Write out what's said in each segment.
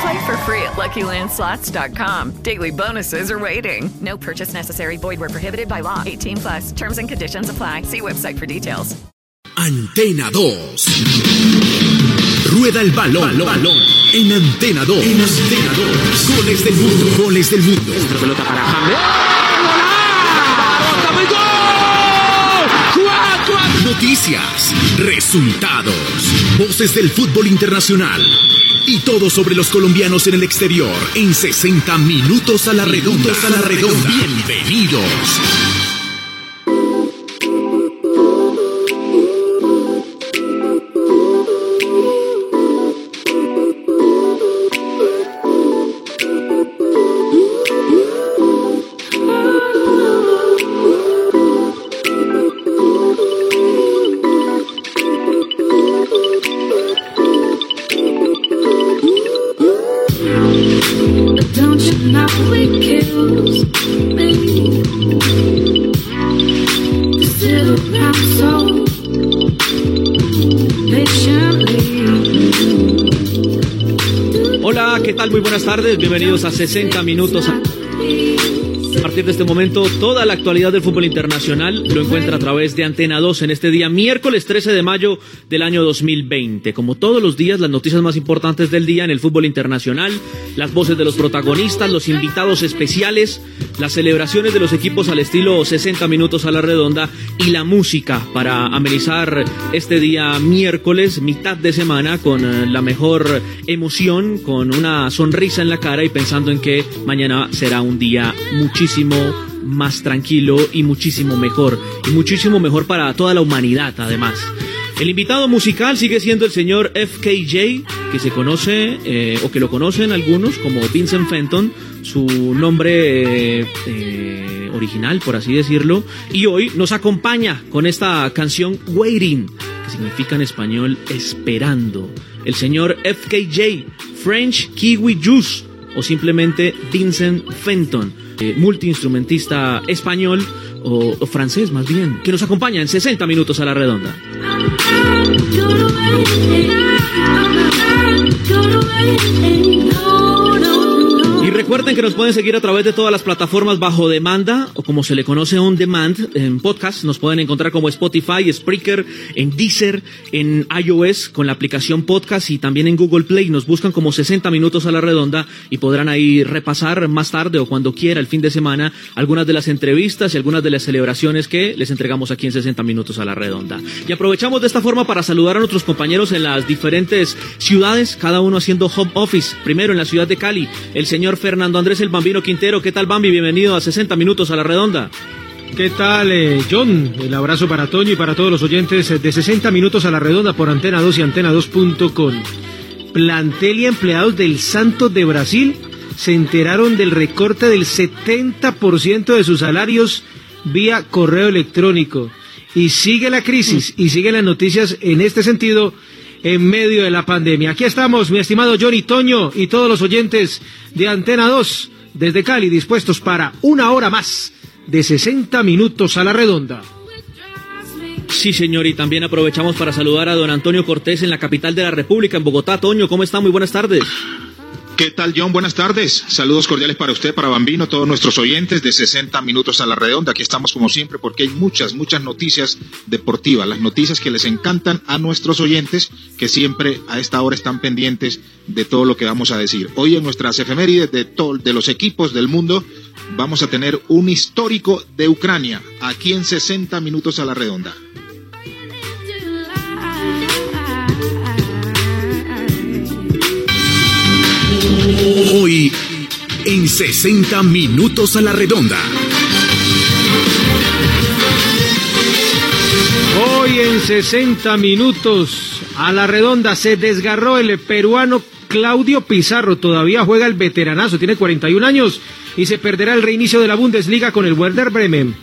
Play for free at LuckyLandSlots.com. Daily bonuses are waiting. No purchase necessary. Void were prohibited by law. 18 plus. Terms and conditions apply. See website for details. Antena 2. Rueda el balón. balón. En Antena 2. En Antena 2. Goles del mundo. Goles del mundo. Otra pelota para James. Noticias, resultados, voces del fútbol internacional y todo sobre los colombianos en el exterior en 60 minutos a la redonda. A la redonda. Bienvenidos. Muy buenas tardes. Bienvenidos a 60 minutos. A partir de este momento, toda la actualidad del fútbol internacional lo encuentra a través de Antena 2 en este día, miércoles 13 de mayo del año 2020. Como todos los días, las noticias más importantes del día en el fútbol internacional, las voces de los protagonistas, los invitados especiales, las celebraciones de los equipos al estilo 60 minutos a la redonda y la música para amenizar este día miércoles, mitad de semana, con eh, la mejor emoción, con una sonrisa en la cara y pensando en que mañana será un día muchísimo más tranquilo y muchísimo mejor. Y muchísimo mejor para toda la humanidad, además. El invitado musical sigue siendo el señor FKJ, que se conoce, eh, o que lo conocen algunos como Vincent Fenton, su nombre eh, original, por así decirlo, y hoy nos acompaña con esta canción Waiting, que significa en español esperando. El señor FKJ, French Kiwi Juice, o simplemente Vincent Fenton, eh, multiinstrumentista español o francés más bien, que nos acompaña en 60 minutos a la redonda. Y recuerden que nos pueden seguir a través de todas las plataformas bajo demanda o como se le conoce on demand en podcast. Nos pueden encontrar como Spotify, Spreaker, en Deezer, en iOS con la aplicación podcast y también en Google Play. Nos buscan como 60 minutos a la redonda y podrán ahí repasar más tarde o cuando quiera el fin de semana algunas de las entrevistas y algunas de las celebraciones que les entregamos aquí en 60 minutos a la redonda. Y aprovechamos de esta forma para saludar a nuestros compañeros en las diferentes ciudades, cada uno haciendo home office. Primero en la ciudad de Cali, el señor Fernando Andrés el Bambino Quintero. ¿Qué tal, Bambi? Bienvenido a 60 minutos a la redonda. ¿Qué tal, eh, John? El abrazo para Toño y para todos los oyentes eh, de 60 minutos a la redonda por Antena 2 y Antena2.com. Plantel y empleados del Santos de Brasil se enteraron del recorte del 70% de sus salarios vía correo electrónico. Y sigue la crisis y siguen las noticias en este sentido en medio de la pandemia. Aquí estamos, mi estimado Johnny Toño y todos los oyentes de Antena 2 desde Cali, dispuestos para una hora más de 60 minutos a la redonda. Sí, señor, y también aprovechamos para saludar a don Antonio Cortés en la capital de la República, en Bogotá. Toño, ¿cómo está? Muy buenas tardes. ¿Qué tal, John? Buenas tardes. Saludos cordiales para usted, para Bambino, todos nuestros oyentes de 60 minutos a la redonda. Aquí estamos como siempre porque hay muchas, muchas noticias deportivas, las noticias que les encantan a nuestros oyentes que siempre a esta hora están pendientes de todo lo que vamos a decir. Hoy en nuestras efemérides de, todo, de los equipos del mundo vamos a tener un histórico de Ucrania aquí en 60 minutos a la redonda. Hoy, en 60 minutos a la redonda. Hoy en 60 minutos a la redonda se desgarró el peruano Claudio Pizarro. Todavía juega el veteranazo, tiene 41 años y se perderá el reinicio de la Bundesliga con el Werder Bremen.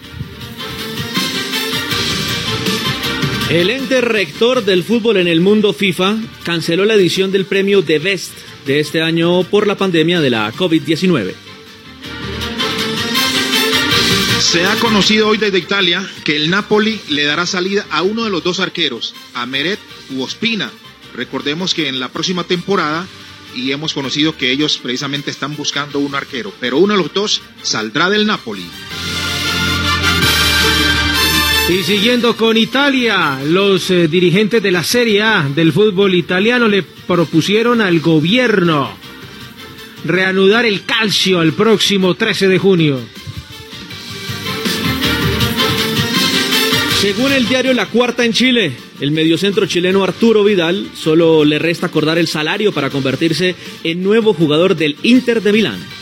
El ente rector del fútbol en el mundo FIFA canceló la edición del premio The Best de este año por la pandemia de la COVID-19. Se ha conocido hoy desde Italia que el Napoli le dará salida a uno de los dos arqueros, a Meret u Ospina. Recordemos que en la próxima temporada y hemos conocido que ellos precisamente están buscando un arquero, pero uno de los dos saldrá del Napoli. Y siguiendo con Italia, los eh, dirigentes de la Serie A del fútbol italiano le propusieron al gobierno reanudar el calcio el próximo 13 de junio. Según el diario La Cuarta en Chile, el mediocentro chileno Arturo Vidal solo le resta acordar el salario para convertirse en nuevo jugador del Inter de Milán.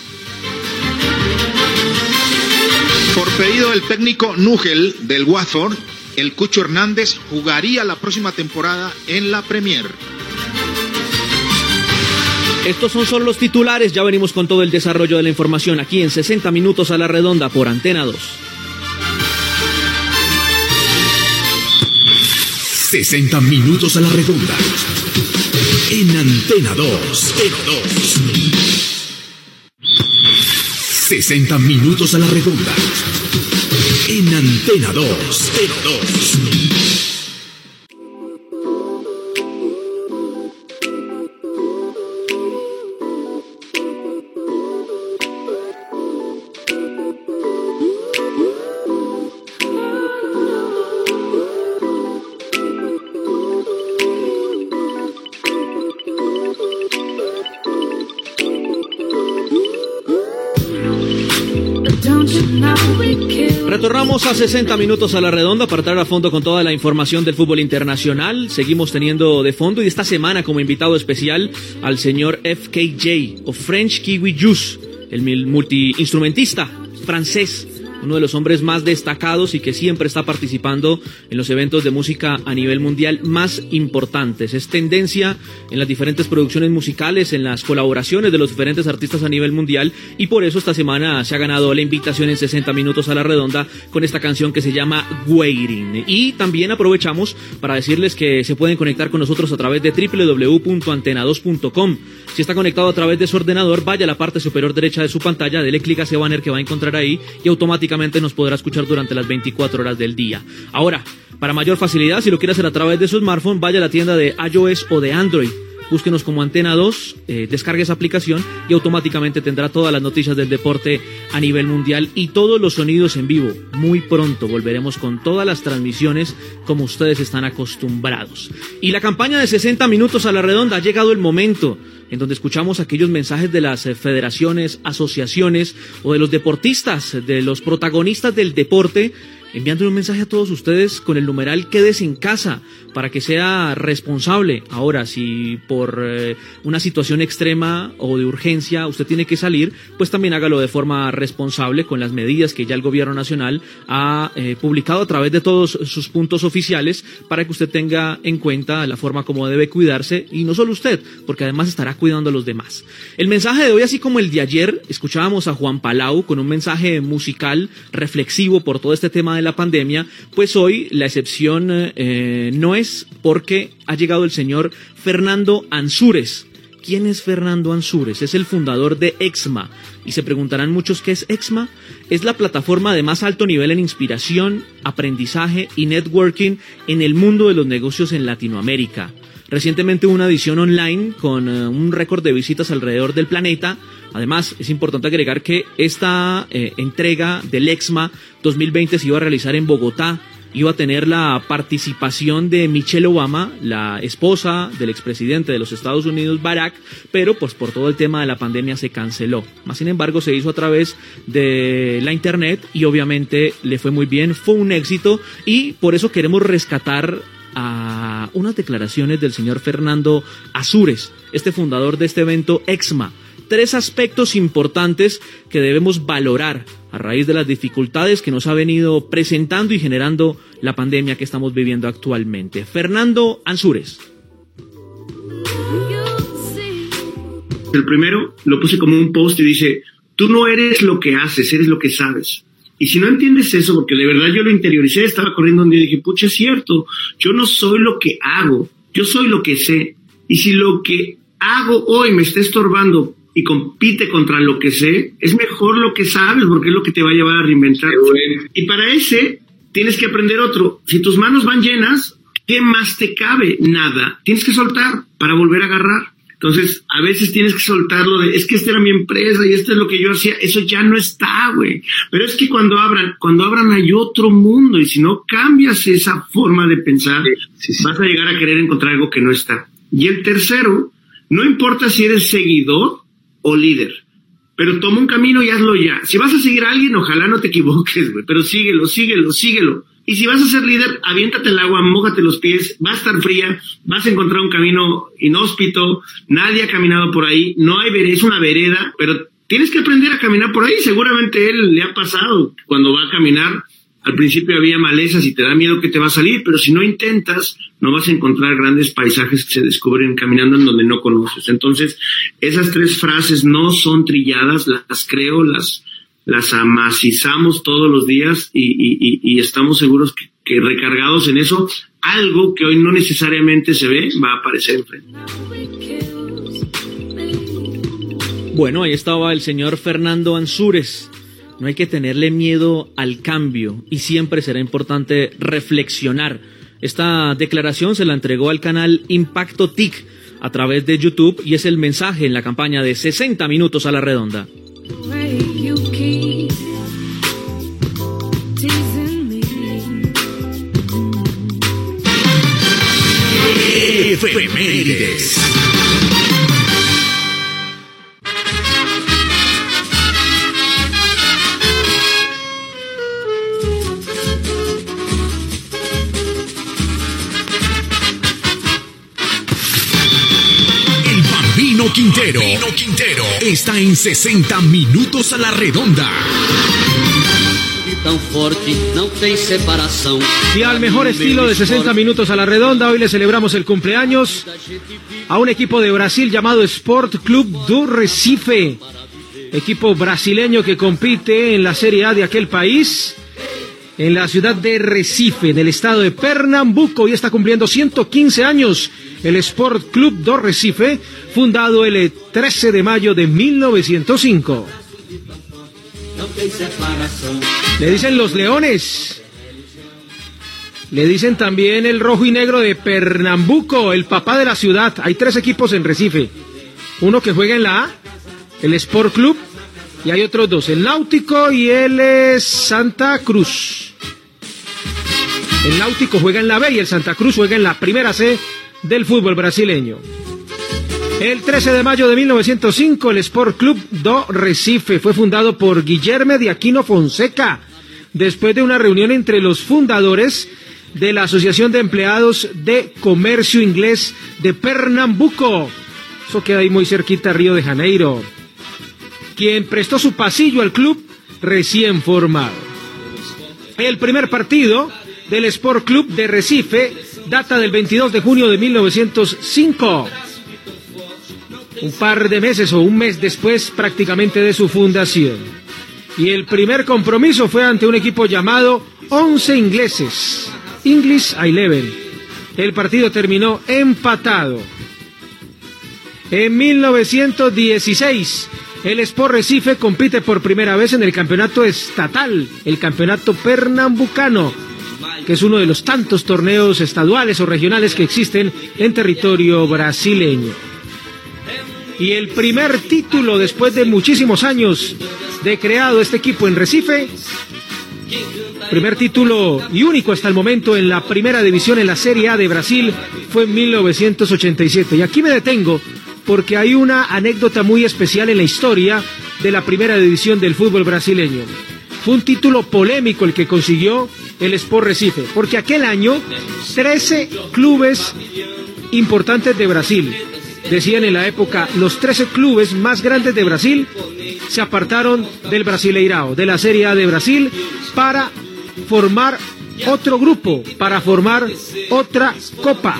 Por pedido del técnico Núgel del Watford, el Cucho Hernández jugaría la próxima temporada en la Premier. Estos son solo los titulares, ya venimos con todo el desarrollo de la información aquí en 60 minutos a la redonda por Antena 2. 60 minutos a la redonda. En Antena 2. 60 minutos a la redonda. En Antena 2. 2. Retornamos a 60 minutos a la redonda para entrar a fondo con toda la información del fútbol internacional. Seguimos teniendo de fondo y esta semana como invitado especial al señor FKJ o French Kiwi Juice, el multiinstrumentista francés uno de los hombres más destacados y que siempre está participando en los eventos de música a nivel mundial más importantes. Es tendencia en las diferentes producciones musicales, en las colaboraciones de los diferentes artistas a nivel mundial y por eso esta semana se ha ganado la invitación en 60 minutos a la redonda con esta canción que se llama Waiting. Y también aprovechamos para decirles que se pueden conectar con nosotros a través de www.antena2.com. Si está conectado a través de su ordenador, vaya a la parte superior derecha de su pantalla, dele clic a ese banner que va a encontrar ahí y automáticamente nos podrá escuchar durante las 24 horas del día. Ahora, para mayor facilidad, si lo quiere hacer a través de su smartphone, vaya a la tienda de iOS o de Android búsquenos como Antena 2, eh, descargue esa aplicación y automáticamente tendrá todas las noticias del deporte a nivel mundial y todos los sonidos en vivo. Muy pronto volveremos con todas las transmisiones como ustedes están acostumbrados. Y la campaña de 60 minutos a la redonda ha llegado el momento en donde escuchamos aquellos mensajes de las eh, federaciones, asociaciones o de los deportistas, de los protagonistas del deporte enviando un mensaje a todos ustedes con el numeral quedes en casa para que sea responsable. Ahora, si por eh, una situación extrema o de urgencia usted tiene que salir, pues también hágalo de forma responsable con las medidas que ya el gobierno nacional ha eh, publicado a través de todos sus puntos oficiales para que usted tenga en cuenta la forma como debe cuidarse y no solo usted, porque además estará cuidando a los demás. El mensaje de hoy, así como el de ayer, escuchábamos a Juan Palau con un mensaje musical reflexivo por todo este tema de la pandemia, pues hoy la excepción eh, no es porque ha llegado el señor Fernando Ansúrez. ¿Quién es Fernando Ansúrez? Es el fundador de EXMA. Y se preguntarán muchos qué es EXMA. Es la plataforma de más alto nivel en inspiración, aprendizaje y networking en el mundo de los negocios en Latinoamérica. Recientemente una edición online con eh, un récord de visitas alrededor del planeta. Además, es importante agregar que esta eh, entrega del EXMA 2020 se iba a realizar en Bogotá. Iba a tener la participación de Michelle Obama, la esposa del expresidente de los Estados Unidos, Barack, pero pues por todo el tema de la pandemia se canceló. Más sin embargo, se hizo a través de la internet y obviamente le fue muy bien, fue un éxito y por eso queremos rescatar a unas declaraciones del señor Fernando Azures, este fundador de este evento EXMA, tres aspectos importantes que debemos valorar a raíz de las dificultades que nos ha venido presentando y generando la pandemia que estamos viviendo actualmente. Fernando Ansúrez. El primero lo puse como un post y dice, tú no eres lo que haces, eres lo que sabes. Y si no entiendes eso, porque de verdad yo lo interioricé, estaba corriendo un día y dije, pucha, es cierto, yo no soy lo que hago, yo soy lo que sé. Y si lo que hago hoy me está estorbando y compite contra lo que sé, es mejor lo que sabes porque es lo que te va a llevar a reinventar. Y para ese tienes que aprender otro. Si tus manos van llenas, ¿qué más te cabe? Nada. Tienes que soltar para volver a agarrar. Entonces, a veces tienes que soltarlo de, es que esta era mi empresa y esto es lo que yo hacía, eso ya no está, güey. Pero es que cuando abran, cuando abran hay otro mundo y si no cambias esa forma de pensar, vas a llegar a querer encontrar algo que no está. Y el tercero, no importa si eres seguidor o líder. Pero toma un camino y hazlo ya. Si vas a seguir a alguien, ojalá no te equivoques, güey, pero síguelo, síguelo, síguelo. Y si vas a ser líder, aviéntate el agua, mójate los pies, va a estar fría, vas a encontrar un camino inhóspito, nadie ha caminado por ahí, no hay vereda, es una vereda, pero tienes que aprender a caminar por ahí. Seguramente él le ha pasado cuando va a caminar, al principio había malezas y te da miedo que te va a salir, pero si no intentas, no vas a encontrar grandes paisajes que se descubren caminando en donde no conoces. Entonces, esas tres frases no son trilladas, las creo, las, las amacizamos todos los días y, estamos seguros que, que, recargados en eso, algo que hoy no necesariamente se ve va a aparecer enfrente. Bueno, ahí estaba el señor Fernando Ansúrez no hay que tenerle miedo al cambio y siempre será importante reflexionar. Esta declaración se la entregó al canal Impacto TIC a través de YouTube y es el mensaje en la campaña de 60 minutos a la redonda. Quintero. Quintero está en 60 minutos a la redonda. Y al mejor estilo de 60 minutos a la redonda, hoy le celebramos el cumpleaños a un equipo de Brasil llamado Sport Club do Recife, equipo brasileño que compite en la Serie A de aquel país en la ciudad de Recife, del estado de Pernambuco, y está cumpliendo 115 años el Sport Club do Recife, fundado el 13 de mayo de 1905. Le dicen los leones. Le dicen también el rojo y negro de Pernambuco, el papá de la ciudad. Hay tres equipos en Recife. Uno que juega en la A, el Sport Club, y hay otros dos, el Náutico y el Santa Cruz. El Náutico juega en la B y el Santa Cruz juega en la primera C del fútbol brasileño. El 13 de mayo de 1905, el Sport Club do Recife fue fundado por Guillermo de Aquino Fonseca, después de una reunión entre los fundadores de la Asociación de Empleados de Comercio Inglés de Pernambuco. Eso queda ahí muy cerquita, Río de Janeiro quien prestó su pasillo al club recién formado. El primer partido del Sport Club de Recife data del 22 de junio de 1905. Un par de meses o un mes después prácticamente de su fundación. Y el primer compromiso fue ante un equipo llamado Once Ingleses, English Eleven. El partido terminó empatado. En 1916 el Sport Recife compite por primera vez en el campeonato estatal, el campeonato pernambucano, que es uno de los tantos torneos estaduales o regionales que existen en territorio brasileño. Y el primer título después de muchísimos años de creado este equipo en Recife, primer título y único hasta el momento en la primera división en la Serie A de Brasil fue en 1987. Y aquí me detengo porque hay una anécdota muy especial en la historia de la primera división del fútbol brasileño. Fue un título polémico el que consiguió el Sport Recife, porque aquel año 13 clubes importantes de Brasil, decían en la época, los 13 clubes más grandes de Brasil se apartaron del Brasileirao, de la Serie A de Brasil, para formar otro grupo, para formar otra copa.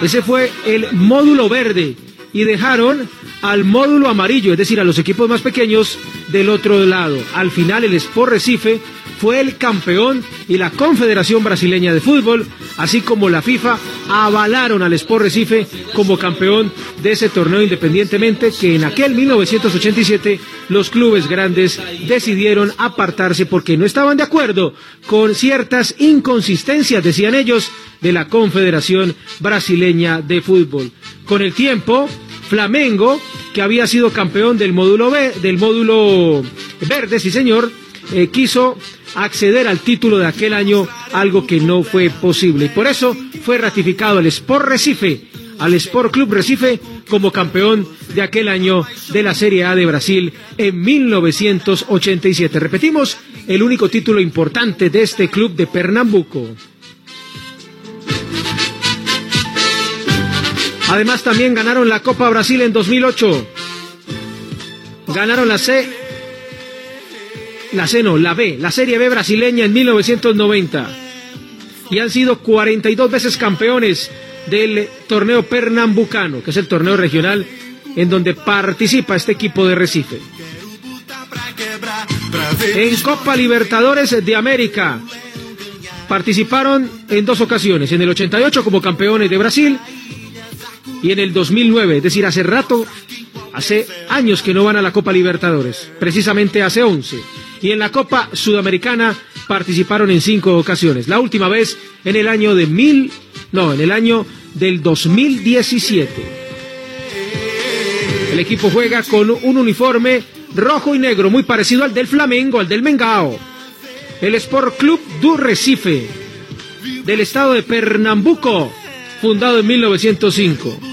Ese fue el módulo verde y dejaron al módulo amarillo, es decir, a los equipos más pequeños del otro lado. Al final el Sport Recife fue el campeón y la Confederación Brasileña de Fútbol, así como la FIFA, avalaron al Sport Recife como campeón de ese torneo independientemente que en aquel 1987 los clubes grandes decidieron apartarse porque no estaban de acuerdo con ciertas inconsistencias, decían ellos, de la Confederación Brasileña de Fútbol. Con el tiempo, Flamengo, que había sido campeón del módulo B, del módulo verde, sí señor, eh, quiso acceder al título de aquel año, algo que no fue posible. Y por eso fue ratificado el Sport Recife, al Sport Club Recife, como campeón de aquel año de la Serie A de Brasil en 1987. Repetimos, el único título importante de este club de Pernambuco. Además también ganaron la Copa Brasil en 2008. Ganaron la C la C no, la B, la Serie B brasileña en 1990. Y han sido 42 veces campeones del torneo pernambucano, que es el torneo regional en donde participa este equipo de Recife. En Copa Libertadores de América participaron en dos ocasiones, en el 88 como campeones de Brasil y en el 2009, es decir, hace rato, hace años que no van a la Copa Libertadores, precisamente hace 11 y en la Copa Sudamericana participaron en cinco ocasiones. La última vez en el año de mil, no, en el año del 2017. El equipo juega con un uniforme rojo y negro muy parecido al del Flamengo, al del Mengao. El Sport Club du Recife, del estado de Pernambuco, fundado en 1905.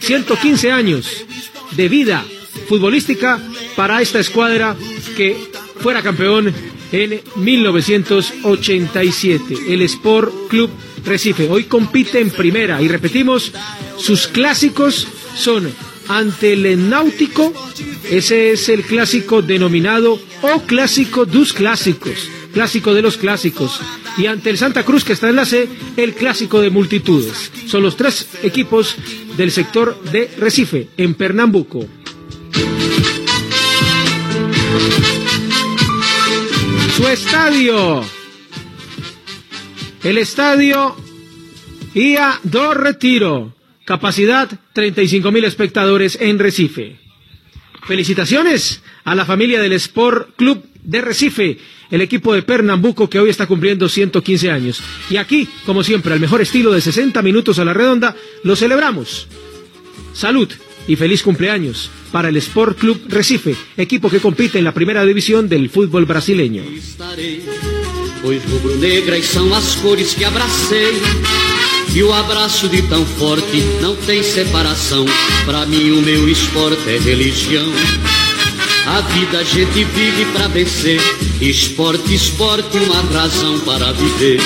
115 años de vida futbolística para esta escuadra que fuera campeón en 1987. El Sport Club Recife hoy compite en primera y repetimos, sus clásicos son ante el Náutico, ese es el clásico denominado o clásico dos clásicos, clásico de los clásicos, y ante el Santa Cruz que está en la C, el clásico de multitudes. Son los tres equipos del sector de Recife, en Pernambuco. su estadio. El estadio IA 2 Retiro. Capacidad 35 mil espectadores en Recife. Felicitaciones a la familia del Sport Club de Recife, el equipo de Pernambuco que hoy está cumpliendo 115 años. Y aquí, como siempre, al mejor estilo de 60 minutos a la redonda, lo celebramos. Salud y feliz cumpleaños para el Sport Club Recife, equipo que compite en la primera división del fútbol brasileño. E o abraço de tão forte não tem separação. Para mim, o meu esporte é religião. A vida a gente vive para vencer. Esporte, esporte, uma razão para viver.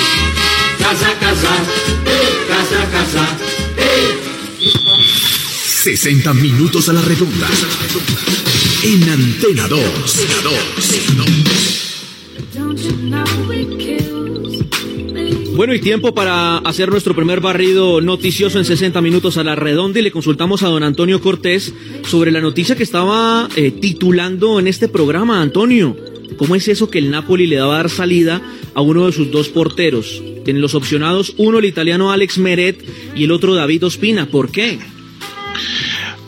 Casa, casar, ei, casa, casar, ei. 60 minutos a la redonda. En Antena 2. Bueno, y tiempo para hacer nuestro primer barrido noticioso en 60 minutos a la redonda y le consultamos a don Antonio Cortés sobre la noticia que estaba eh, titulando en este programa, Antonio. ¿Cómo es eso que el Napoli le daba a dar salida a uno de sus dos porteros? En los opcionados, uno el italiano Alex Meret y el otro David Ospina. ¿Por qué?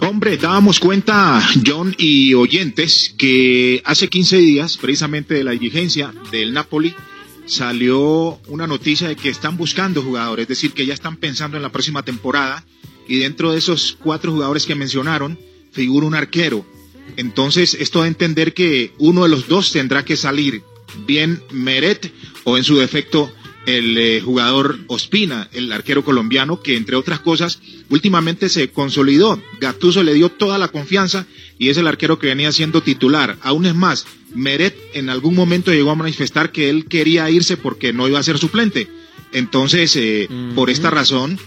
Hombre, dábamos cuenta, John y oyentes, que hace 15 días, precisamente de la diligencia del Napoli, salió una noticia de que están buscando jugadores, es decir, que ya están pensando en la próxima temporada, y dentro de esos cuatro jugadores que mencionaron, figura un arquero. Entonces, esto da a entender que uno de los dos tendrá que salir, bien Meret o en su defecto el eh, jugador Ospina, el arquero colombiano, que entre otras cosas últimamente se consolidó. Gatuso le dio toda la confianza y es el arquero que venía siendo titular. Aún es más, Meret en algún momento llegó a manifestar que él quería irse porque no iba a ser suplente. Entonces, eh, por esta razón,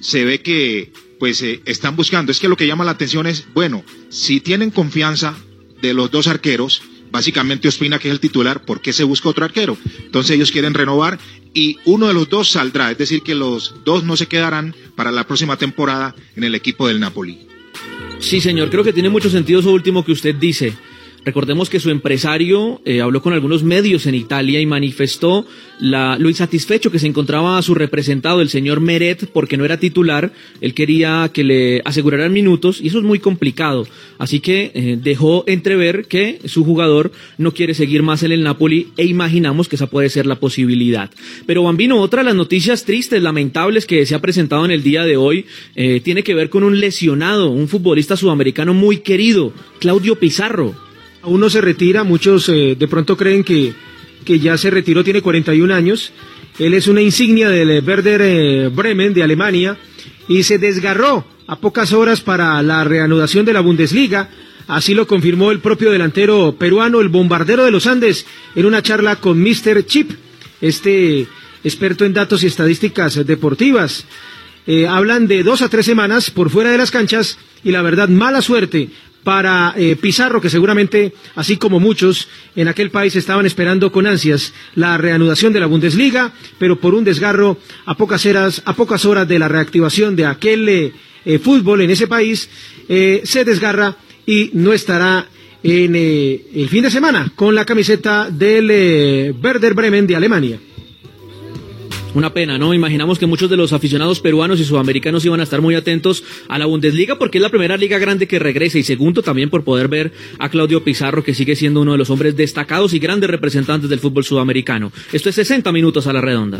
se ve que pues eh, están buscando. Es que lo que llama la atención es, bueno, si tienen confianza de los dos arqueros, básicamente Ospina, que es el titular, ¿por qué se busca otro arquero? Entonces ellos quieren renovar y uno de los dos saldrá, es decir, que los dos no se quedarán para la próxima temporada en el equipo del Napoli. Sí, señor, creo que tiene mucho sentido eso último que usted dice. Recordemos que su empresario eh, habló con algunos medios en Italia y manifestó la, lo insatisfecho que se encontraba su representado, el señor Meret, porque no era titular. Él quería que le aseguraran minutos y eso es muy complicado. Así que eh, dejó entrever que su jugador no quiere seguir más en el Napoli e imaginamos que esa puede ser la posibilidad. Pero Bambino, otra de las noticias tristes, lamentables que se ha presentado en el día de hoy, eh, tiene que ver con un lesionado, un futbolista sudamericano muy querido, Claudio Pizarro uno se retira, muchos eh, de pronto creen que, que ya se retiró, tiene 41 años. Él es una insignia del Werder eh, Bremen de Alemania y se desgarró a pocas horas para la reanudación de la Bundesliga. Así lo confirmó el propio delantero peruano, el bombardero de los Andes, en una charla con Mr. Chip, este experto en datos y estadísticas deportivas. Eh, hablan de dos a tres semanas por fuera de las canchas y la verdad mala suerte para eh, Pizarro, que seguramente, así como muchos en aquel país, estaban esperando con ansias la reanudación de la Bundesliga, pero por un desgarro a pocas horas, a pocas horas de la reactivación de aquel eh, eh, fútbol en ese país, se desgarra y no estará en el fin de semana con la camiseta del Werder Bremen de Alemania. Una pena, ¿no? Imaginamos que muchos de los aficionados peruanos y sudamericanos iban a estar muy atentos a la Bundesliga porque es la primera liga grande que regresa y segundo también por poder ver a Claudio Pizarro que sigue siendo uno de los hombres destacados y grandes representantes del fútbol sudamericano. Esto es 60 minutos a la redonda.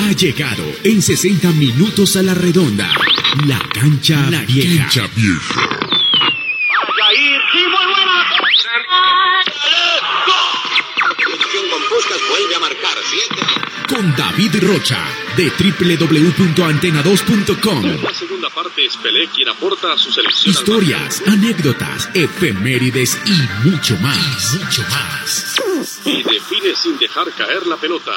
Ha llegado en 60 minutos a la redonda la cancha la vieja. Cancha vieja. Vaya ir, sí, muy buena. con Puskas vuelve a marcar 7. Con David Rocha de www.antena2.com. La segunda parte es Pelé quien aporta a su selección. Historias, anécdotas, efemérides y mucho más. Y mucho más. Y define sin dejar caer la pelota.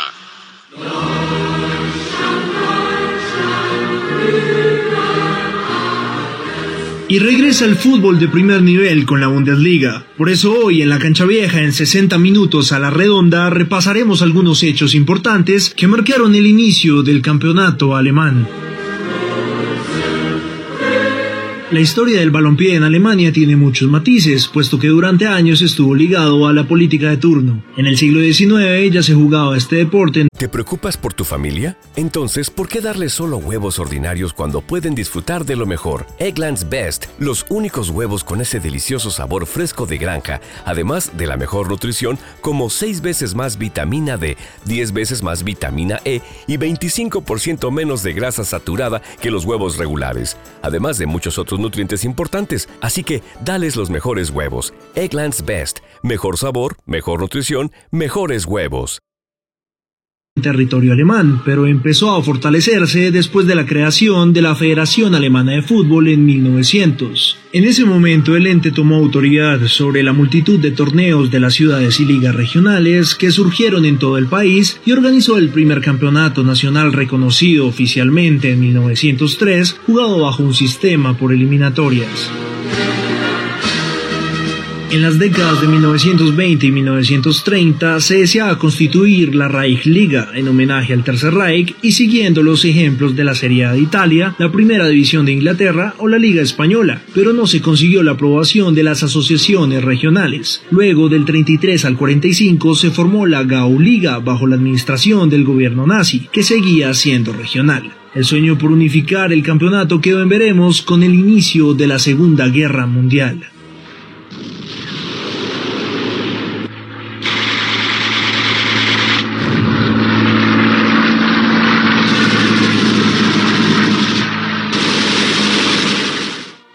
Y regresa el fútbol de primer nivel con la Bundesliga. Por eso hoy en la cancha vieja, en 60 minutos a la redonda, repasaremos algunos hechos importantes que marcaron el inicio del campeonato alemán. La historia del balompié en Alemania tiene muchos matices, puesto que durante años estuvo ligado a la política de turno. En el siglo XIX ya se jugaba este deporte. ¿Te preocupas por tu familia? Entonces, ¿por qué darles solo huevos ordinarios cuando pueden disfrutar de lo mejor? Eggland's Best, los únicos huevos con ese delicioso sabor fresco de granja, además de la mejor nutrición, como 6 veces más vitamina D, 10 veces más vitamina E y 25% menos de grasa saturada que los huevos regulares, además de muchos otros nutrientes importantes, así que dales los mejores huevos. Egglands Best. Mejor sabor, mejor nutrición, mejores huevos territorio alemán, pero empezó a fortalecerse después de la creación de la Federación Alemana de Fútbol en 1900. En ese momento el ente tomó autoridad sobre la multitud de torneos de las ciudades y ligas regionales que surgieron en todo el país y organizó el primer campeonato nacional reconocido oficialmente en 1903, jugado bajo un sistema por eliminatorias. En las décadas de 1920 y 1930 se deseaba constituir la Reichsliga en homenaje al Tercer Reich y siguiendo los ejemplos de la Serie A de Italia, la Primera División de Inglaterra o la Liga Española, pero no se consiguió la aprobación de las asociaciones regionales. Luego del 33 al 45 se formó la Gauliga bajo la administración del gobierno nazi, que seguía siendo regional. El sueño por unificar el campeonato quedó en veremos con el inicio de la Segunda Guerra Mundial.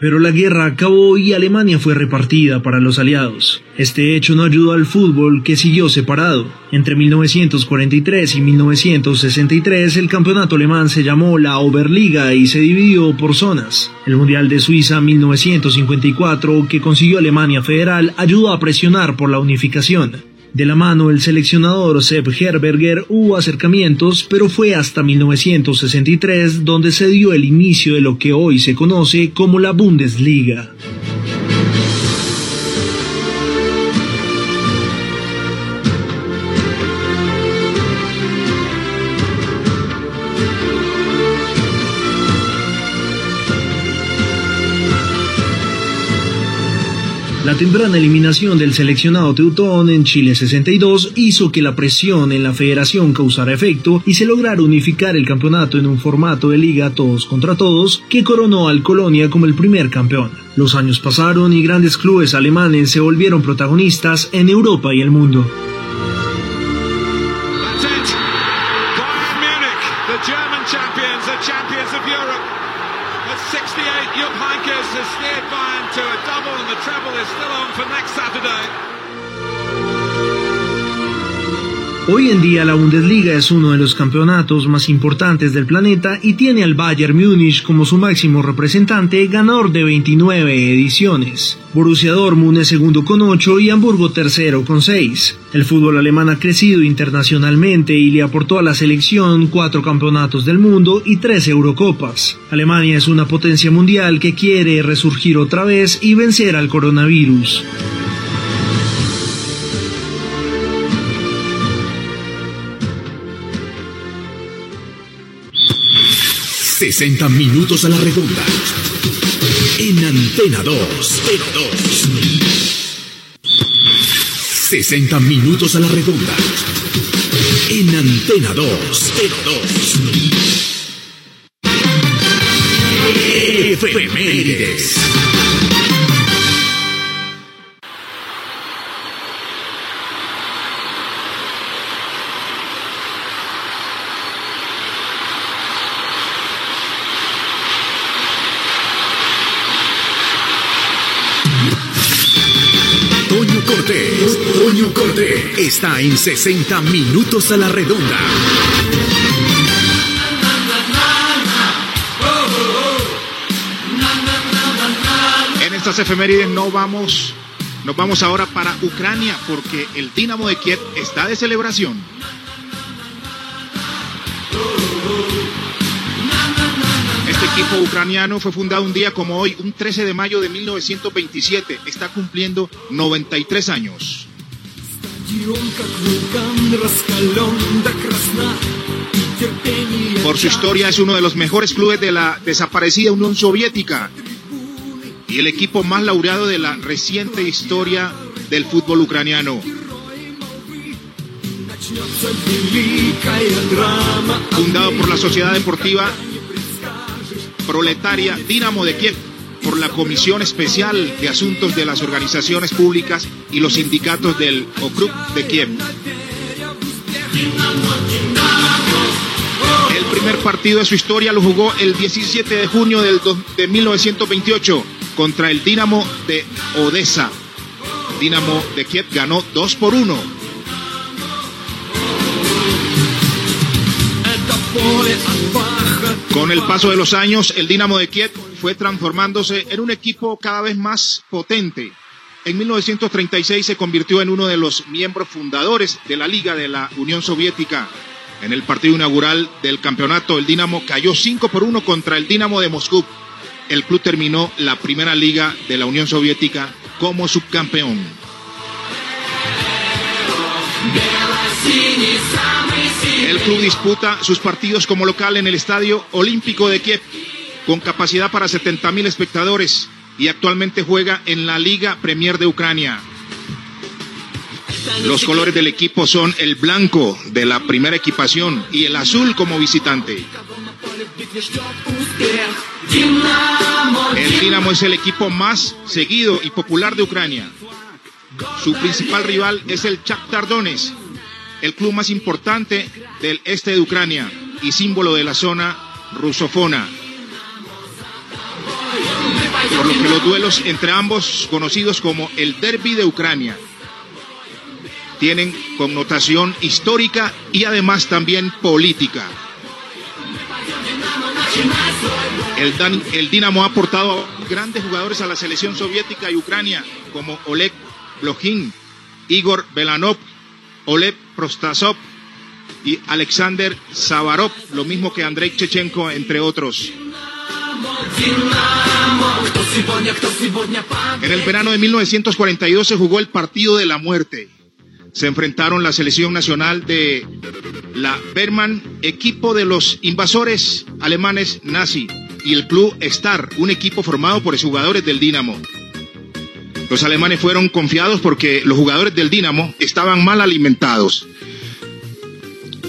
Pero la guerra acabó y Alemania fue repartida para los aliados. Este hecho no ayudó al fútbol que siguió separado. Entre 1943 y 1963 el campeonato alemán se llamó la Oberliga y se dividió por zonas. El Mundial de Suiza 1954 que consiguió Alemania Federal ayudó a presionar por la unificación. De la mano del seleccionador Sepp Herberger hubo acercamientos, pero fue hasta 1963 donde se dio el inicio de lo que hoy se conoce como la Bundesliga. La temprana eliminación del seleccionado teutón en Chile 62 hizo que la presión en la federación causara efecto y se lograra unificar el campeonato en un formato de liga todos contra todos que coronó al Colonia como el primer campeón. Los años pasaron y grandes clubes alemanes se volvieron protagonistas en Europa y el mundo. Hoy en día la Bundesliga es uno de los campeonatos más importantes del planeta y tiene al Bayern Múnich como su máximo representante, ganador de 29 ediciones. Borussia Dortmund es segundo con 8 y Hamburgo tercero con 6. El fútbol alemán ha crecido internacionalmente y le aportó a la selección cuatro campeonatos del mundo y tres Eurocopas. Alemania es una potencia mundial que quiere resurgir otra vez y vencer al coronavirus. 60 minutos a la redonda. En Antena 2. 60 minutos a la redonda. En Antena 2. 2. Efemérides. Está en 60 minutos a la redonda. En estas efemérides no vamos, nos vamos ahora para Ucrania porque el Dinamo de Kiev está de celebración. Este equipo ucraniano fue fundado un día como hoy, un 13 de mayo de 1927. Está cumpliendo 93 años. Por su historia es uno de los mejores clubes de la desaparecida Unión Soviética y el equipo más laureado de la reciente historia del fútbol ucraniano. Fundado por la Sociedad Deportiva Proletaria Dinamo de Kiev, por la Comisión Especial de Asuntos de las Organizaciones Públicas y los sindicatos del Okrug de Kiev. El primer partido de su historia lo jugó el 17 de junio del de 1928 contra el Dinamo de Odessa. Dinamo de Kiev ganó 2 por 1. Con el paso de los años, el Dinamo de Kiev fue transformándose en un equipo cada vez más potente. En 1936 se convirtió en uno de los miembros fundadores de la Liga de la Unión Soviética. En el partido inaugural del campeonato, el Dinamo cayó 5 por 1 contra el Dinamo de Moscú. El club terminó la primera liga de la Unión Soviética como subcampeón. El club disputa sus partidos como local en el Estadio Olímpico de Kiev, con capacidad para 70.000 espectadores, y actualmente juega en la Liga Premier de Ucrania. Los colores del equipo son el blanco de la primera equipación y el azul como visitante. El Dinamo es el equipo más seguido y popular de Ucrania. Su principal rival es el Shakhtar Donetsk, el club más importante del este de Ucrania y símbolo de la zona rusofona. Por lo que los duelos entre ambos, conocidos como el Derby de Ucrania, tienen connotación histórica y además también política. El, Dan- el Dinamo ha aportado grandes jugadores a la selección soviética y Ucrania, como Oleg Blochin, Igor Belanov, Oleg Prostasov y Alexander Savarov, lo mismo que Andrei Chechenko, entre otros. En el verano de 1942 se jugó el partido de la muerte. Se enfrentaron la selección nacional de la Berman, equipo de los invasores alemanes nazi, y el club Star, un equipo formado por jugadores del Dinamo. Los alemanes fueron confiados porque los jugadores del Dinamo estaban mal alimentados.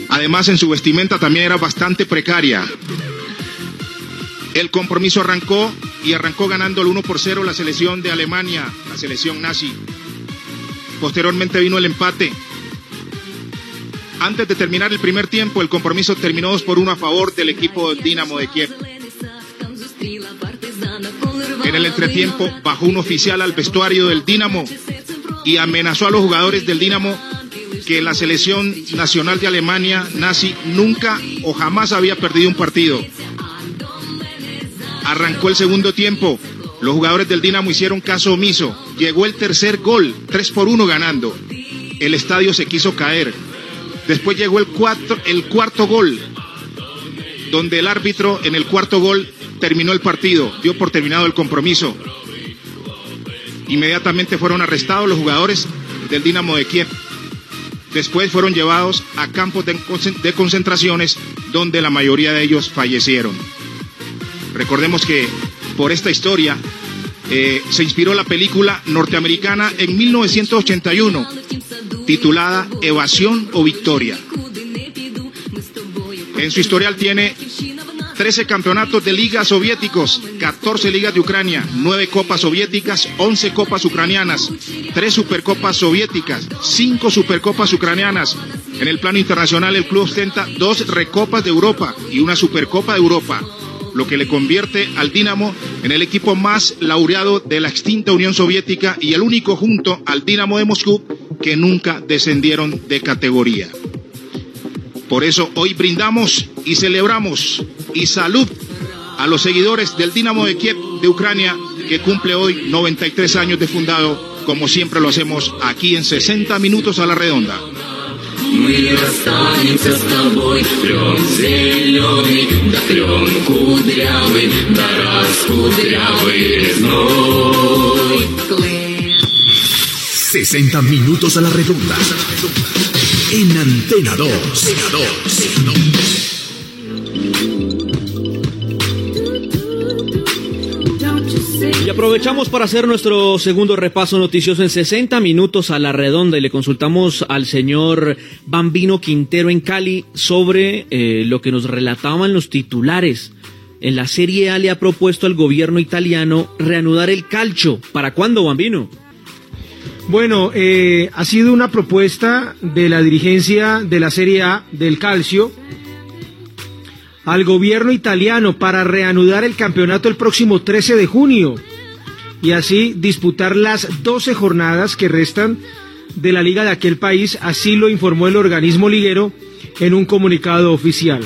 Además, en su vestimenta también era bastante precaria. El compromiso arrancó y arrancó ganando el 1 por 0 la selección de Alemania, la selección nazi. Posteriormente vino el empate. Antes de terminar el primer tiempo, el compromiso terminó 2 por 1 a favor del equipo Dinamo de Kiev. En el entretiempo bajó un oficial al vestuario del Dinamo y amenazó a los jugadores del Dinamo que la selección nacional de Alemania nazi nunca o jamás había perdido un partido. Arrancó el segundo tiempo. Los jugadores del Dinamo hicieron caso omiso. Llegó el tercer gol, 3 por 1 ganando. El estadio se quiso caer. Después llegó el, el cuarto gol, donde el árbitro en el cuarto gol terminó el partido, dio por terminado el compromiso. Inmediatamente fueron arrestados los jugadores del Dinamo de Kiev. Después fueron llevados a campos de concentraciones donde la mayoría de ellos fallecieron. Recordemos que por esta historia eh, se inspiró la película norteamericana en 1981 titulada Evasión o Victoria. En su historial tiene 13 campeonatos de ligas soviéticos, 14 ligas de Ucrania, 9 copas soviéticas, 11 copas ucranianas, 3 supercopas soviéticas, 5 supercopas ucranianas. En el plano internacional el club ostenta dos recopas de Europa y una supercopa de Europa, lo que le convierte al Dinamo en el equipo más laureado de la extinta Unión Soviética y el único junto al Dinamo de Moscú que nunca descendieron de categoría. Por eso hoy brindamos y celebramos y salud a los seguidores del Dinamo de Kiev de Ucrania que cumple hoy 93 años de fundado, como siempre lo hacemos aquí en 60 minutos a la redonda. Мы расстанемся с тобой Клен зеленый, да клен кудрявый Да раскудрявый резной 60 minutos a la redonda. En Antena 2. Y aprovechamos para hacer nuestro segundo repaso noticioso en 60 minutos a la redonda y le consultamos al señor Bambino Quintero en Cali sobre eh, lo que nos relataban los titulares. En la Serie A le ha propuesto al gobierno italiano reanudar el calcio. ¿Para cuándo, Bambino? Bueno, eh, ha sido una propuesta de la dirigencia de la Serie A del Calcio al gobierno italiano para reanudar el campeonato el próximo 13 de junio y así disputar las 12 jornadas que restan de la liga de aquel país, así lo informó el organismo liguero en un comunicado oficial.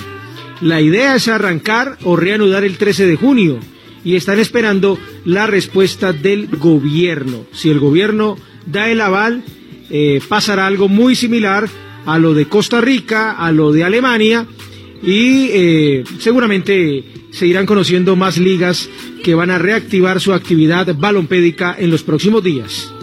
La idea es arrancar o reanudar el 13 de junio y están esperando la respuesta del gobierno. Si el gobierno da el aval, eh, pasará algo muy similar a lo de Costa Rica, a lo de Alemania y eh, seguramente se irán conociendo más ligas que van a reactivar su actividad balompédica en los próximos días.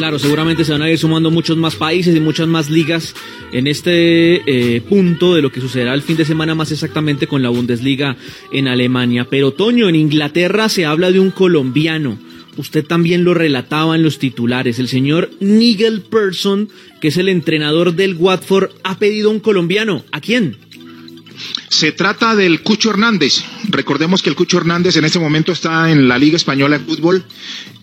Claro, seguramente se van a ir sumando muchos más países y muchas más ligas en este eh, punto de lo que sucederá el fin de semana más exactamente con la Bundesliga en Alemania. Pero Toño, en Inglaterra se habla de un colombiano. Usted también lo relataba en los titulares. El señor Nigel Person, que es el entrenador del Watford, ha pedido un colombiano. ¿A quién? Se trata del Cucho Hernández. Recordemos que el Cucho Hernández en este momento está en la Liga Española de Fútbol.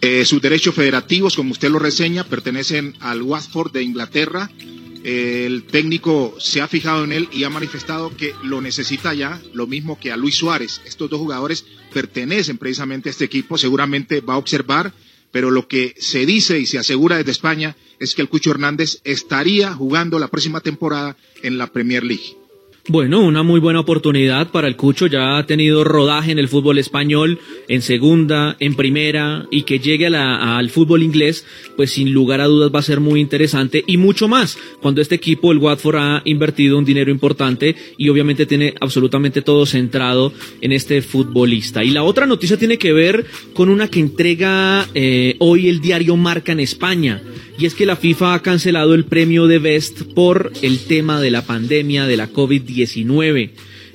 Eh, sus derechos federativos, como usted lo reseña, pertenecen al Watford de Inglaterra. El técnico se ha fijado en él y ha manifestado que lo necesita ya, lo mismo que a Luis Suárez. Estos dos jugadores pertenecen precisamente a este equipo, seguramente va a observar, pero lo que se dice y se asegura desde España es que el Cucho Hernández estaría jugando la próxima temporada en la Premier League. Bueno, una muy buena oportunidad para el Cucho. Ya ha tenido rodaje en el fútbol español, en segunda, en primera, y que llegue a la, al fútbol inglés, pues sin lugar a dudas va a ser muy interesante y mucho más cuando este equipo, el Watford, ha invertido un dinero importante y obviamente tiene absolutamente todo centrado en este futbolista. Y la otra noticia tiene que ver con una que entrega eh, hoy el diario Marca en España y es que la FIFA ha cancelado el premio de Best por el tema de la pandemia de la COVID-19.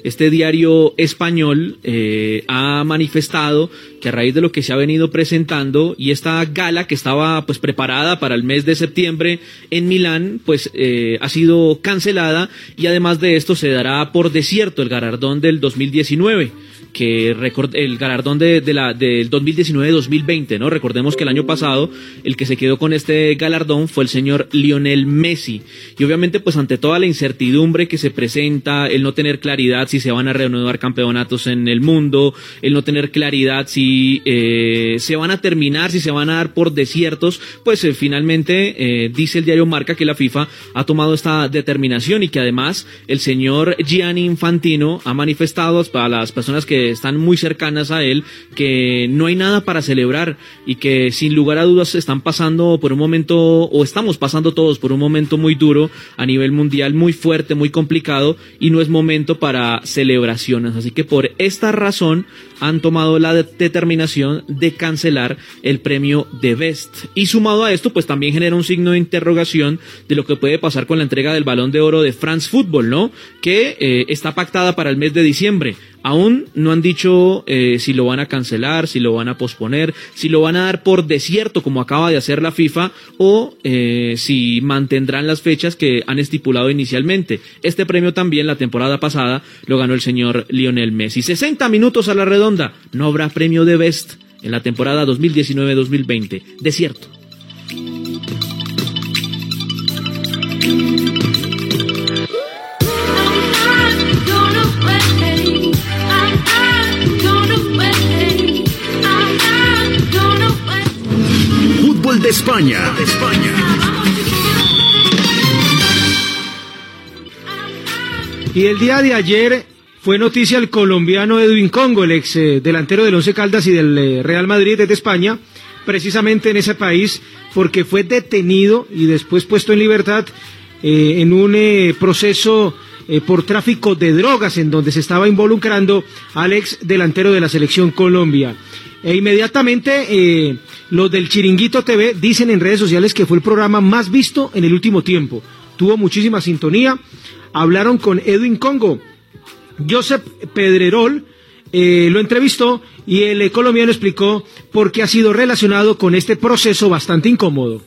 Este diario español eh, ha manifestado que a raíz de lo que se ha venido presentando y esta gala que estaba pues preparada para el mes de septiembre en Milán pues eh, ha sido cancelada y además de esto se dará por desierto el galardón del 2019 que el galardón de, la, del 2019-2020, ¿no? Recordemos que el año pasado el que se quedó con este galardón fue el señor Lionel Messi. Y obviamente, pues ante toda la incertidumbre que se presenta, el no tener claridad si se van a reanudar campeonatos en el mundo, el no tener claridad si eh, se van a terminar, si se van a dar por desiertos, pues eh, finalmente eh, dice el diario Marca que la FIFA ha tomado esta determinación y que además el señor Gianni Infantino ha manifestado para las personas están muy cercanas a él, que no hay nada para celebrar y que sin lugar a dudas están pasando por un momento, o estamos pasando todos por un momento muy duro a nivel mundial, muy fuerte, muy complicado, y no es momento para celebraciones. Así que por esta razón han tomado la determinación de cancelar el premio de Best. Y sumado a esto, pues también genera un signo de interrogación de lo que puede pasar con la entrega del balón de oro de France Football, ¿no? Que eh, está pactada para el mes de diciembre. Aún no han dicho eh, si lo van a cancelar, si lo van a posponer, si lo van a dar por desierto como acaba de hacer la FIFA o eh, si mantendrán las fechas que han estipulado inicialmente. Este premio también la temporada pasada lo ganó el señor Lionel Messi. 60 minutos a la redonda. No habrá premio de Best en la temporada 2019-2020. Desierto. De España. Y el día de ayer fue noticia el colombiano Edwin Congo, el ex eh, delantero del Once Caldas y del eh, Real Madrid de España, precisamente en ese país, porque fue detenido y después puesto en libertad eh, en un proceso por tráfico de drogas en donde se estaba involucrando al ex delantero de la selección Colombia. E inmediatamente los del Chiringuito TV dicen en redes sociales que fue el programa más visto en el último tiempo. Tuvo muchísima sintonía. Hablaron con Edwin Congo. Joseph Pedrerol eh, lo entrevistó y el colombiano explicó por qué ha sido relacionado con este proceso bastante incómodo.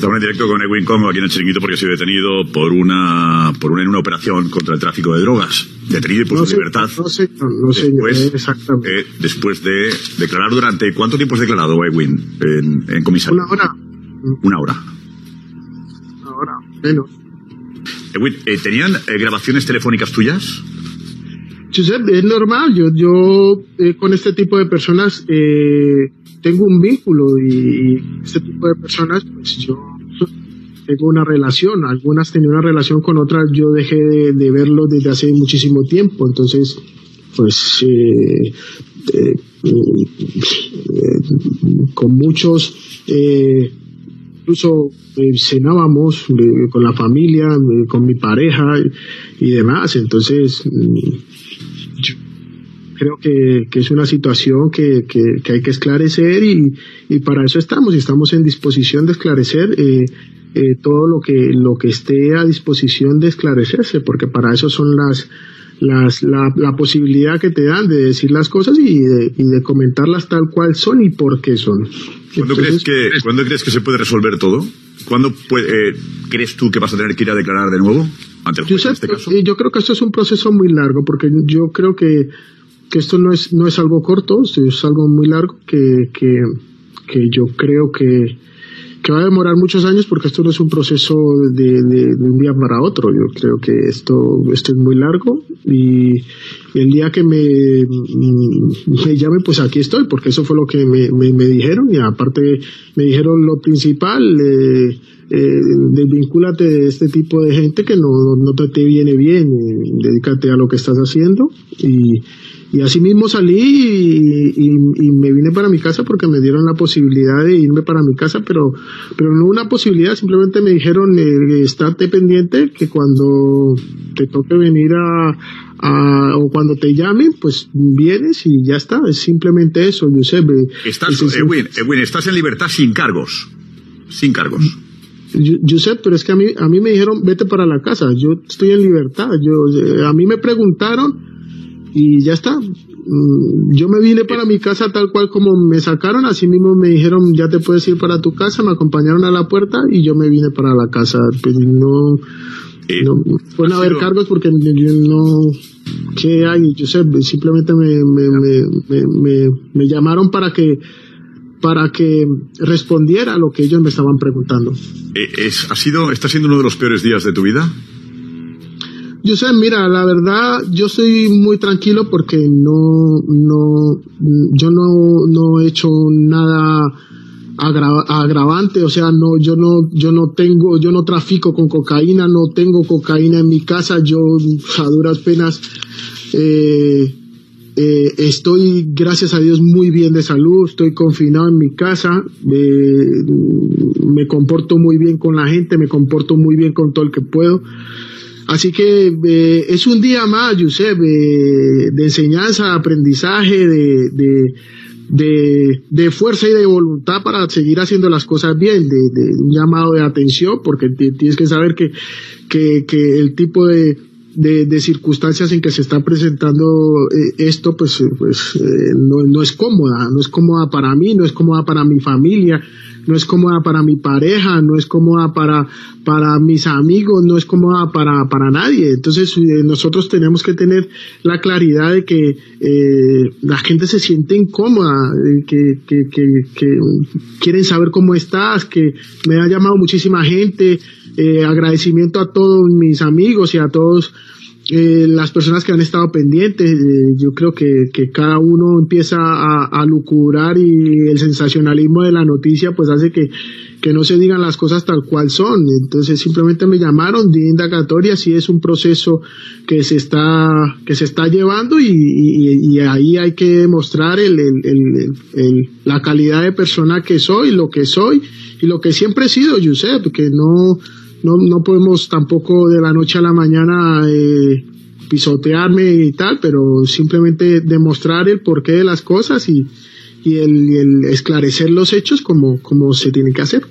Estamos en directo con Edwin Congo aquí en el chiringuito porque ha sido detenido por una, por una, en una operación contra el tráfico de drogas. Detenido y puesto en libertad. No sé, no, sé después, exactamente. Eh, después de declarar durante. ¿Cuánto tiempo has declarado, Edwin, en, en comisaría? Una hora. Una hora. Una hora, menos. Edwin, eh, ¿tenían eh, grabaciones telefónicas tuyas? Giuseppe, es normal. Yo, yo eh, con este tipo de personas eh, tengo un vínculo y, y, este tipo de personas, pues yo tengo una relación. Algunas tenían una relación con otras, yo dejé de, verlo desde hace muchísimo tiempo. Entonces, pues eh, eh, con muchos, incluso cenábamos con la familia, con mi pareja y, y demás. Entonces, yo creo que, que, es una situación que, que, que hay que esclarecer y, y, para eso estamos y estamos en disposición de esclarecer eh, eh, todo lo que, lo que esté a disposición de esclarecerse, porque para eso son las, las, la, la posibilidad que te dan de decir las cosas y de, y de comentarlas tal cual son y por qué son. ¿Cuándo, Entonces, crees que, ¿Cuándo crees que se puede resolver todo? ¿Cuándo puede, eh, crees tú que vas a tener que ir a declarar de nuevo ante el juez yo, en este caso? Yo creo que esto es un proceso muy largo, porque yo creo que, que esto no es, no es algo corto, es algo muy largo que, que, que yo creo que, que va a demorar muchos años porque esto no es un proceso de, de, un día para otro. Yo creo que esto, esto es muy largo y el día que me, mm, me llame, pues aquí estoy, porque eso fue lo que me, me, dijeron y aparte me dijeron lo principal. Eh, eh, desvincúlate de este tipo de gente que no, no te, viene bien, eh, dedícate a lo que estás haciendo y, y así mismo salí y, me vine para mi casa porque me dieron la posibilidad de irme para mi casa, pero, pero no una posibilidad, simplemente me dijeron, eh, estate pendiente que cuando te toque venir a, o cuando te llamen, pues vienes y ya está, es simplemente eso, Josep. Estás, Edwin, estás en libertad sin cargos, sin cargos. Sé, pero es que a mí, a mí me dijeron, vete para la casa, yo estoy en libertad, yo, eh, a mí me preguntaron y ya está. Mm, yo me vine para mi casa tal cual como me sacaron, así mismo me dijeron, ya te puedes ir para tu casa, me acompañaron a la puerta y yo me vine para la casa. Pues no, eh, no pueden haber cargos porque yo no, ¿qué hay? Yo sé, simplemente me, me, me, me, me llamaron para que para que respondiera a lo que ellos me estaban preguntando. Eh, es, ¿Ha sido, está siendo uno de los peores días de tu vida? Yo sé, mira, la verdad, yo soy muy tranquilo porque no, no, yo no, no he hecho nada agravante, o sea, no, yo no, yo no tengo, yo no trafico con cocaína, no tengo cocaína en mi casa, yo a duras penas eh, eh, estoy, gracias a Dios, muy bien de salud, estoy confinado en mi casa, eh, me comporto muy bien con la gente, me comporto muy bien con todo el que puedo. Así que eh, es un día más, Josep, de enseñanza, aprendizaje, de, de, de, fuerza y de voluntad para seguir haciendo las cosas bien, de, un llamado de atención, porque tienes que saber que, que, que el tipo de, de, circunstancias en que se está presentando eh, esto, pues, pues eh, no, no, es cómoda, no es cómoda para mí, no es cómoda para mi familia, no es cómoda para mi pareja, no es cómoda para, para mis amigos, no es cómoda para, para nadie. Entonces eh, nosotros tenemos que tener la claridad de que eh, la gente se siente incómoda, eh, que, que, que, que, quieren saber cómo estás, que me ha llamado muchísima gente, agradecimiento a todos mis amigos y a todos eh, las personas que han estado pendientes, eh, yo creo que, que, cada uno empieza a, a y el sensacionalismo de la noticia pues hace que, que no se digan las cosas tal cual son. Entonces simplemente me llamaron, di indagatoria, si es un proceso que se está, que se está llevando y, ahí hay que demostrar el, el, el, la calidad de persona que soy, lo que soy y lo que siempre he sido, Josep, que no, no, no podemos tampoco de la noche a la mañana eh, pisotearme y tal, pero simplemente demostrar el porqué de las cosas y, y, el, esclarecer los hechos como, como se tiene que hacer.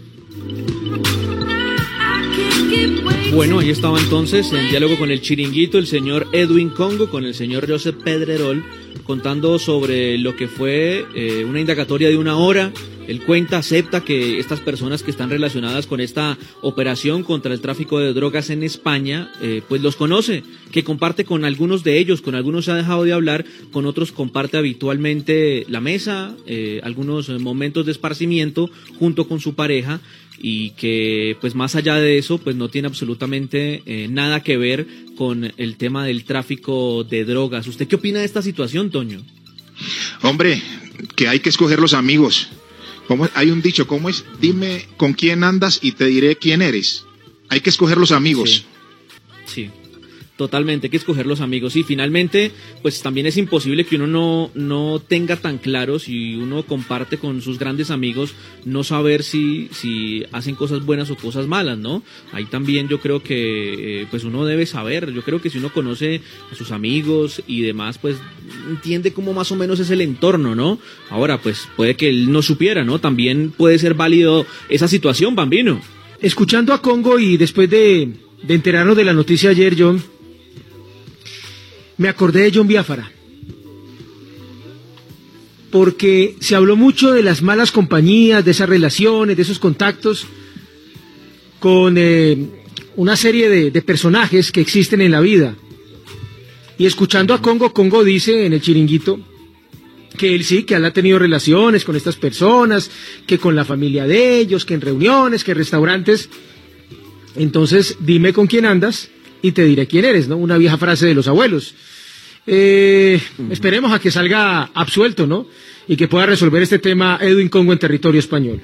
Bueno, ahí estaba entonces en diálogo con el chiringuito el señor Edwin Congo, con el señor Josep Pedrerol, contando sobre lo que fue eh, una indagatoria de una hora él cuenta, acepta que estas personas que están relacionadas con esta operación contra el tráfico de drogas en España, eh, pues los conoce, que comparte con algunos de ellos, con algunos se ha dejado de hablar, con otros comparte habitualmente la mesa, eh, algunos momentos de esparcimiento junto con su pareja y que pues más allá de eso pues no tiene absolutamente eh, nada que ver con el tema del tráfico de drogas. ¿Usted qué opina de esta situación, Toño? Hombre, que hay que escoger los amigos. Hay un dicho, ¿cómo es? Dime con quién andas y te diré quién eres. Hay que escoger los amigos. Totalmente, hay que escoger los amigos. Y finalmente, pues también es imposible que uno no, no tenga tan claro, si uno comparte con sus grandes amigos, no saber si, si hacen cosas buenas o cosas malas, ¿no? Ahí también yo creo que eh, pues uno debe saber. Yo creo que si uno conoce a sus amigos y demás, pues entiende cómo más o menos es el entorno, ¿no? Ahora, pues puede que él no supiera, ¿no? También puede ser válido esa situación, Bambino. Escuchando a Congo y después de, de enterarnos de la noticia ayer, John, me acordé de John Biafara. Porque se habló mucho de las malas compañías, de esas relaciones, de esos contactos con eh, una serie de, personajes que existen en la vida. Y escuchando a Congo, Congo dice en el chiringuito que él sí, que él ha tenido relaciones con estas personas, que con la familia de ellos, que en reuniones, que en restaurantes. Entonces, dime con quién andas y te diré quién eres, ¿no? Una vieja frase de los abuelos. Eh, esperemos a que salga absuelto, ¿no? Y que pueda resolver este tema Edwin Congo en territorio español.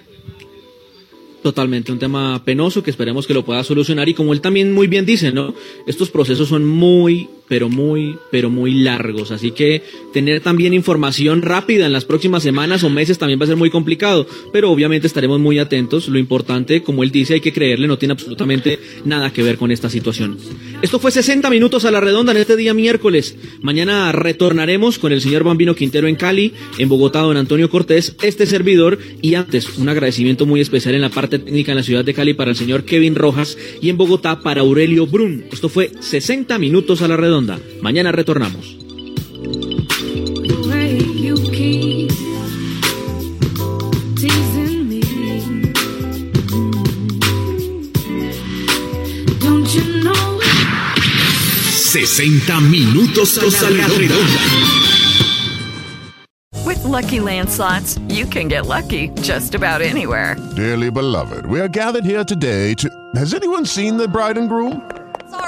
Totalmente, un tema penoso que esperemos que lo pueda solucionar y como él también muy bien dice, ¿no? Estos procesos son muy, pero muy, pero muy largos, así que tener también información rápida en las próximas semanas o meses también va a ser muy complicado, pero obviamente estaremos muy atentos. Lo importante, como él dice, hay que creerle, no tiene absolutamente nada que ver con esta situación. Esto fue 60 minutos a la redonda en este día miércoles. Mañana retornaremos con el señor Bambino Quintero en Cali, en Bogotá, don Antonio Cortés, este servidor y antes un agradecimiento muy especial en la parte técnica en la ciudad de Cali para el señor Kevin Rojas y en Bogotá para Aurelio Brun. Esto fue 60 minutos a la redonda. Mañana retornamos. You keep teasing me. Don't you know? 60 minutos a la redonda. With Lucky Land slots, you can get lucky just about anywhere. Dearly beloved, we are gathered here today to. Has anyone seen the bride and groom?